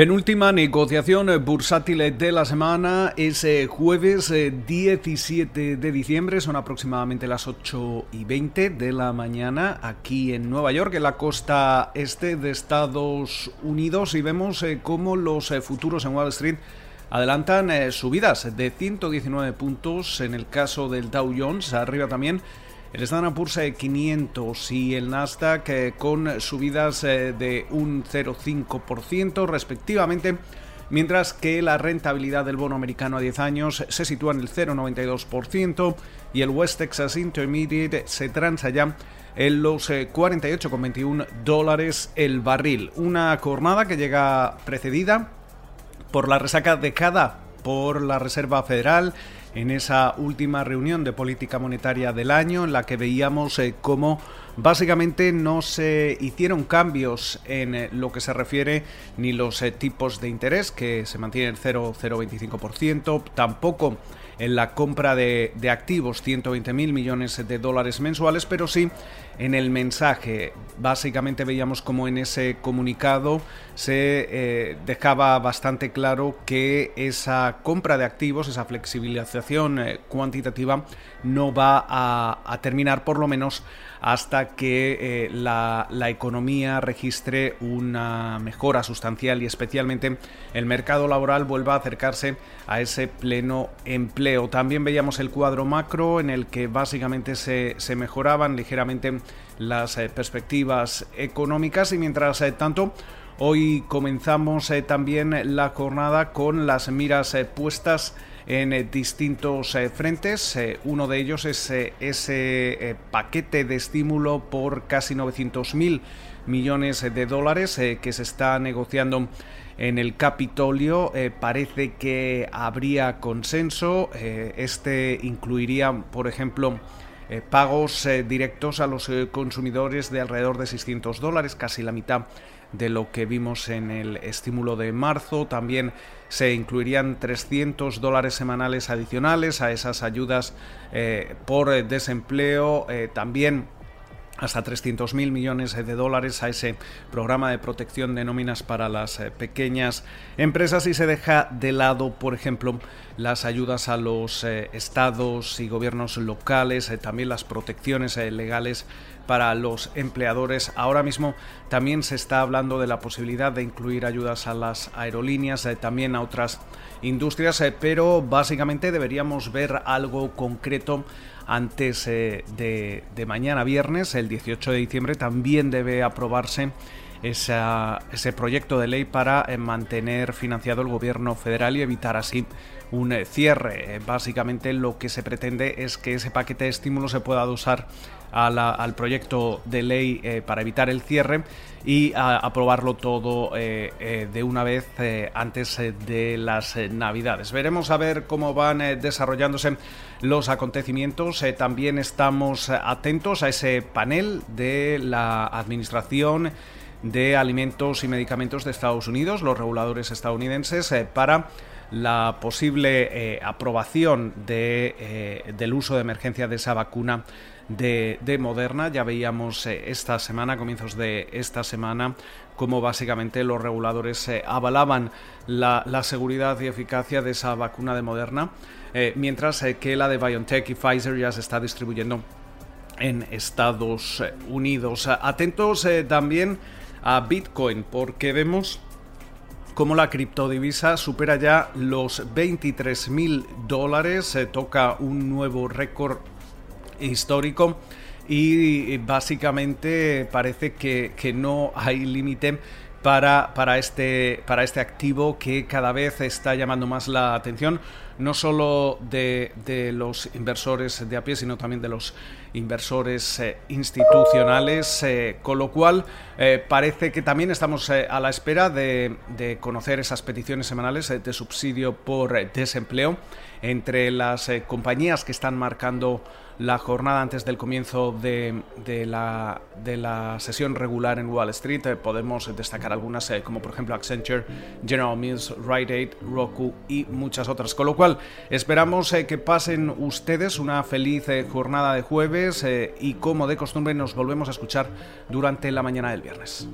Penúltima negociación bursátil de la semana es eh, jueves 17 eh, de diciembre, son aproximadamente las 8 y 20 de la mañana aquí en Nueva York, en la costa este de Estados Unidos, y vemos eh, cómo los futuros en Wall Street adelantan subidas de 119 puntos en el caso del Dow Jones, arriba también el Standard Poor's 500 y el Nasdaq eh, con subidas eh, de un 0,5% respectivamente, mientras que la rentabilidad del bono americano a 10 años se sitúa en el 0,92% y el West Texas Intermediate se transa ya en los 48,21 eh, dólares el barril. Una jornada que llega precedida por la resaca dejada por la Reserva Federal en esa última reunión de política monetaria del año en la que veíamos eh, cómo básicamente no se hicieron cambios en eh, lo que se refiere ni los eh, tipos de interés que se mantienen 0,025%, tampoco en la compra de, activos, 120 mil millones de dólares mensuales, pero sí en el mensaje. Básicamente veíamos como en ese comunicado se eh, dejaba bastante claro que esa compra de activos, esa flexibilización eh, cuantitativa, no va a, terminar por lo menos hasta que eh, la, economía registre una mejora sustancial y especialmente el mercado laboral vuelva a acercarse a ese pleno empleo. También veíamos el cuadro macro en el que básicamente se mejoraban ligeramente las eh, perspectivas económicas y mientras eh, tanto hoy comenzamos también la jornada con las miras puestas en eh, distintos eh, frentes. Eh, uno de ellos es ese paquete de estímulo por casi 900 mil millones de dólares que se está negociando en el Capitolio. parece que habría consenso. este incluiría, por ejemplo, pagos directos a los consumidores de alrededor de 600 dólares, casi la mitad de lo que vimos en el estímulo de marzo. También se incluirían 300 dólares semanales adicionales a esas ayudas eh, por desempleo. Eh, también hasta 300.000 millones de dólares a ese programa de protección de nóminas para las eh, pequeñas empresas y se deja de lado, por ejemplo, las ayudas a los estados y gobiernos locales, también las protecciones legales para los empleadores. Ahora mismo también se está hablando de la posibilidad de incluir ayudas a las aerolíneas, eh, también a otras industrias, eh, pero básicamente deberíamos ver algo concreto antes eh, de, mañana viernes, el 18 de diciembre, también debe aprobarse ese proyecto de ley para mantener financiado el gobierno federal y evitar así un cierre. Básicamente lo que se pretende es que ese paquete de estímulos se pueda usar al proyecto de ley eh, para evitar el cierre y aprobarlo todo eh, eh, de una vez antes de las navidades. Veremos a ver cómo van desarrollándose los acontecimientos. también estamos atentos a ese panel de la Administración de Alimentos y Medicamentos de Estados Unidos, los reguladores estadounidenses, para la posible aprobación de, del uso de emergencia de esa vacuna de, Moderna. Ya veíamos eh, esta semana, comienzos de esta semana, cómo básicamente los reguladores eh, avalaban la, seguridad y eficacia de esa vacuna de Moderna, eh, mientras que la de BioNTech y Pfizer ya se está distribuyendo en Estados Unidos. Atentos también a Bitcoin, porque vemos cómo la criptodivisa supera ya los 23 mil dólares, se toca un nuevo récord histórico y básicamente parece que, no hay límite para, para, este, para este activo que cada vez está llamando más la atención, no solo de, los inversores de a pie, sino también de los inversores eh, institucionales, eh, con lo cual eh, parece que también estamos a la espera de, de, conocer esas peticiones semanales de subsidio por desempleo entre las compañías que están marcando la jornada antes del comienzo de, la, de la, sesión regular en Wall Street. Eh, podemos destacar algunas como por ejemplo Accenture, General Mills, Rite Aid, Roku y muchas otras. Con lo cual esperamos eh, que pasen ustedes una feliz jornada de jueves y como de costumbre nos volvemos a escuchar durante la mañana del viernes.